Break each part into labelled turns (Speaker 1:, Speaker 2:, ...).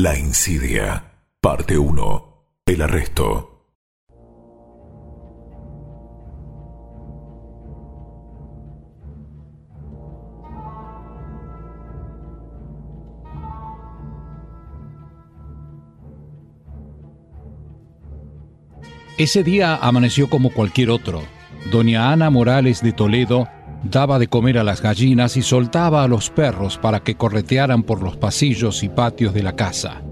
Speaker 1: La insidia. Parte 1. El arresto.
Speaker 2: Ese día amaneció como cualquier otro. Doña Ana Morales de Toledo daba de comer a las gallinas y soltaba a los perros para que corretearan por los pasillos y patios de la casa.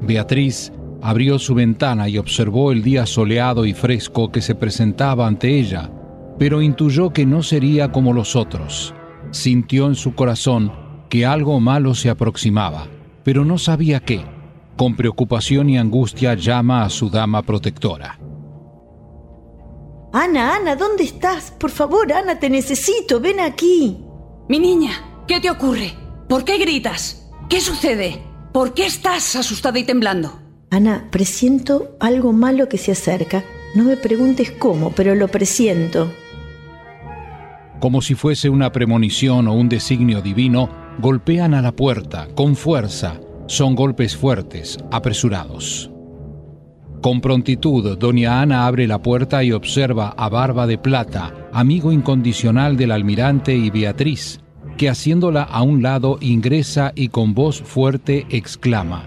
Speaker 2: Beatriz abrió su ventana y observó el día soleado y fresco que se presentaba ante ella, pero intuyó que no sería como los otros. Sintió en su corazón que algo malo se aproximaba, pero no sabía qué. Con preocupación y angustia llama a su dama protectora.
Speaker 3: Ana, Ana, ¿dónde estás? Por favor, Ana, te necesito, ven aquí.
Speaker 4: Mi niña, ¿qué te ocurre? ¿Por qué gritas? ¿Qué sucede? ¿Por qué estás asustada y temblando?
Speaker 3: Ana, presiento algo malo que se acerca. No me preguntes cómo, pero lo presiento.
Speaker 2: Como si fuese una premonición o un designio divino, golpean a la puerta con fuerza. Son golpes fuertes, apresurados. Con prontitud, doña Ana abre la puerta y observa a Barba de Plata, amigo incondicional del almirante y Beatriz, que haciéndola a un lado ingresa y con voz fuerte exclama.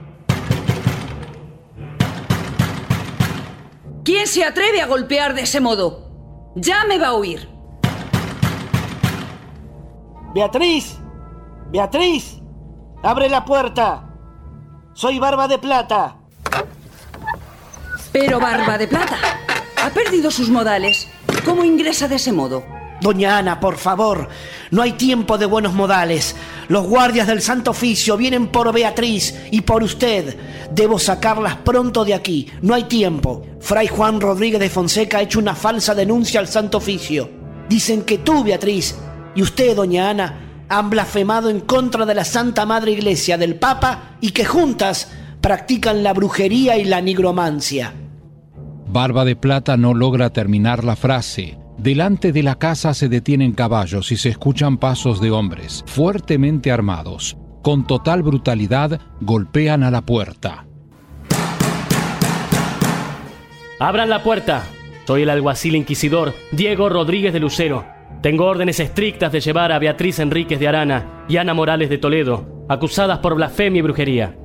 Speaker 4: ¿Quién se atreve a golpear de ese modo? Ya me va a oír.
Speaker 5: Beatriz, Beatriz, abre la puerta. Soy Barba de Plata.
Speaker 4: Pero Barba de Plata ha perdido sus modales. ¿Cómo ingresa de ese modo?
Speaker 5: Doña Ana, por favor, no hay tiempo de buenos modales. Los guardias del Santo Oficio vienen por Beatriz y por usted. Debo sacarlas pronto de aquí. No hay tiempo. Fray Juan Rodríguez de Fonseca ha hecho una falsa denuncia al Santo Oficio. Dicen que tú, Beatriz, y usted, doña Ana, han blasfemado en contra de la Santa Madre Iglesia del Papa y que juntas practican la brujería y la nigromancia.
Speaker 2: Barba de Plata no logra terminar la frase. Delante de la casa se detienen caballos y se escuchan pasos de hombres, fuertemente armados. Con total brutalidad golpean a la puerta.
Speaker 6: Abran la puerta. Soy el alguacil inquisidor Diego Rodríguez de Lucero. Tengo órdenes estrictas de llevar a Beatriz Enríquez de Arana y Ana Morales de Toledo, acusadas por blasfemia y brujería.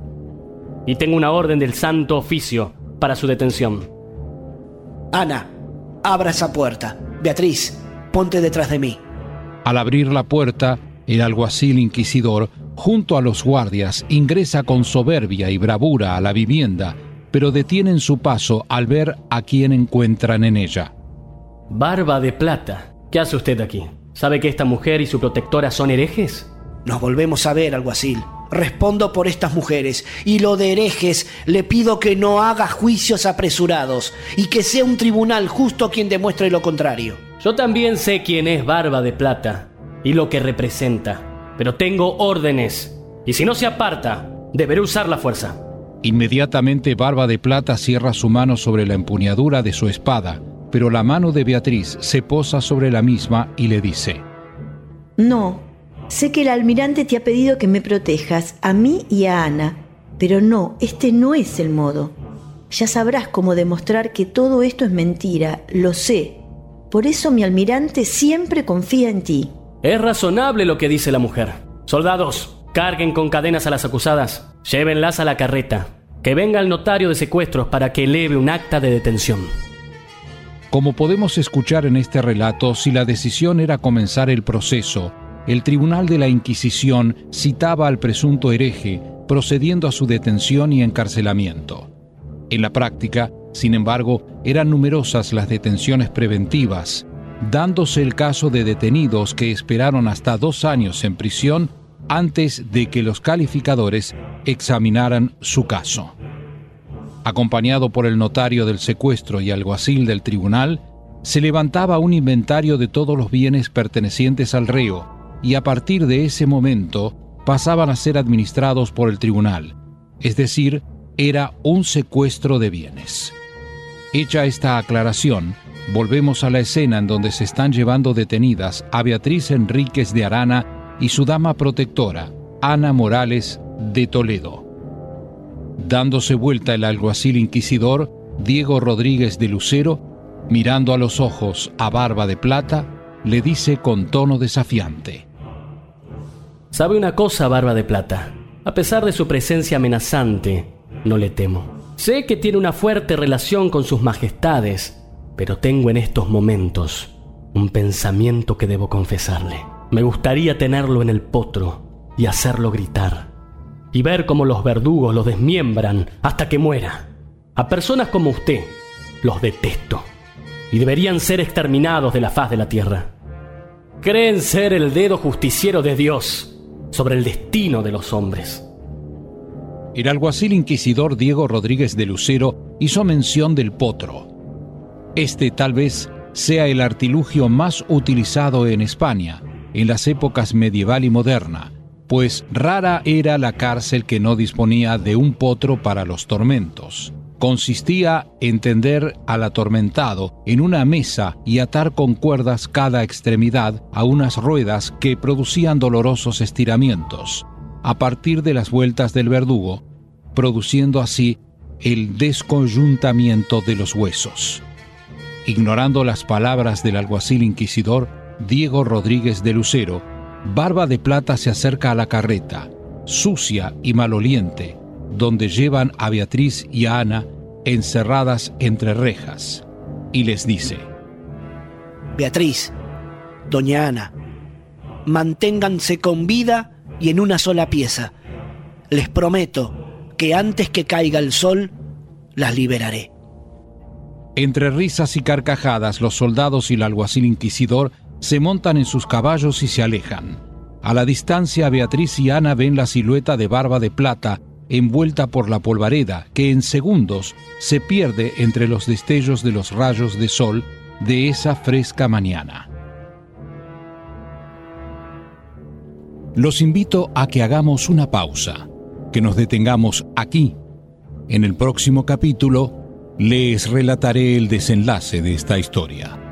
Speaker 6: Y tengo una orden del Santo Oficio para su detención.
Speaker 5: Ana, abra esa puerta. Beatriz, ponte detrás de mí.
Speaker 2: Al abrir la puerta, el alguacil inquisidor, junto a los guardias, ingresa con soberbia y bravura a la vivienda, pero detienen su paso al ver a quien encuentran en ella.
Speaker 6: Barba de plata. ¿Qué hace usted aquí? ¿Sabe que esta mujer y su protectora son herejes?
Speaker 5: Nos volvemos a ver, alguacil. Respondo por estas mujeres, y lo de herejes le pido que no haga juicios apresurados, y que sea un tribunal justo quien demuestre lo contrario.
Speaker 6: Yo también sé quién es Barba de Plata y lo que representa, pero tengo órdenes, y si no se aparta, deberé usar la fuerza.
Speaker 2: Inmediatamente Barba de Plata cierra su mano sobre la empuñadura de su espada, pero la mano de Beatriz se posa sobre la misma y le dice,
Speaker 3: No, sé que el almirante te ha pedido que me protejas, a mí y a Ana, pero no, este no es el modo. Ya sabrás cómo demostrar que todo esto es mentira, lo sé. Por eso mi almirante siempre confía en ti.
Speaker 6: Es razonable lo que dice la mujer. Soldados, carguen con cadenas a las acusadas, llévenlas a la carreta, que venga el notario de secuestros para que eleve un acta de detención.
Speaker 2: Como podemos escuchar en este relato, si la decisión era comenzar el proceso, el Tribunal de la Inquisición citaba al presunto hereje, procediendo a su detención y encarcelamiento. En la práctica, sin embargo, eran numerosas las detenciones preventivas, dándose el caso de detenidos que esperaron hasta dos años en prisión antes de que los calificadores examinaran su caso. Acompañado por el notario del secuestro y alguacil del tribunal, se levantaba un inventario de todos los bienes pertenecientes al reo y a partir de ese momento pasaban a ser administrados por el tribunal, es decir, era un secuestro de bienes. Hecha esta aclaración, volvemos a la escena en donde se están llevando detenidas a Beatriz Enríquez de Arana y su dama protectora, Ana Morales de Toledo. Dándose vuelta el alguacil inquisidor, Diego Rodríguez de Lucero, mirando a los ojos a Barba de Plata, le dice con tono desafiante.
Speaker 6: ¿Sabe una cosa, Barba de Plata? A pesar de su presencia amenazante, no le temo. Sé que tiene una fuerte relación con sus majestades, pero tengo en estos momentos un pensamiento que debo confesarle. Me gustaría tenerlo en el potro y hacerlo gritar, y ver cómo los verdugos lo desmiembran hasta que muera. A personas como usted los detesto, y deberían ser exterminados de la faz de la tierra. Creen ser el dedo justiciero de Dios sobre el destino de los hombres.
Speaker 2: El alguacil inquisidor Diego Rodríguez de Lucero hizo mención del potro. Este tal vez sea el artilugio más utilizado en España en las épocas medieval y moderna, pues rara era la cárcel que no disponía de un potro para los tormentos. Consistía en tender al atormentado en una mesa y atar con cuerdas cada extremidad a unas ruedas que producían dolorosos estiramientos, a partir de las vueltas del verdugo, produciendo así el desconjuntamiento de los huesos. Ignorando las palabras del alguacil inquisidor Diego Rodríguez de Lucero, Barba de Plata se acerca a la carreta, sucia y maloliente, donde llevan a Beatriz y a Ana encerradas entre rejas, y les dice,
Speaker 5: Beatriz, doña Ana, manténganse con vida y en una sola pieza. Les prometo que antes que caiga el sol, las liberaré.
Speaker 2: Entre risas y carcajadas, los soldados y el alguacil inquisidor se montan en sus caballos y se alejan. A la distancia, Beatriz y Ana ven la silueta de barba de plata envuelta por la polvareda que en segundos se pierde entre los destellos de los rayos de sol de esa fresca mañana. Los invito a que hagamos una pausa, que nos detengamos aquí. En el próximo capítulo les relataré el desenlace de esta historia.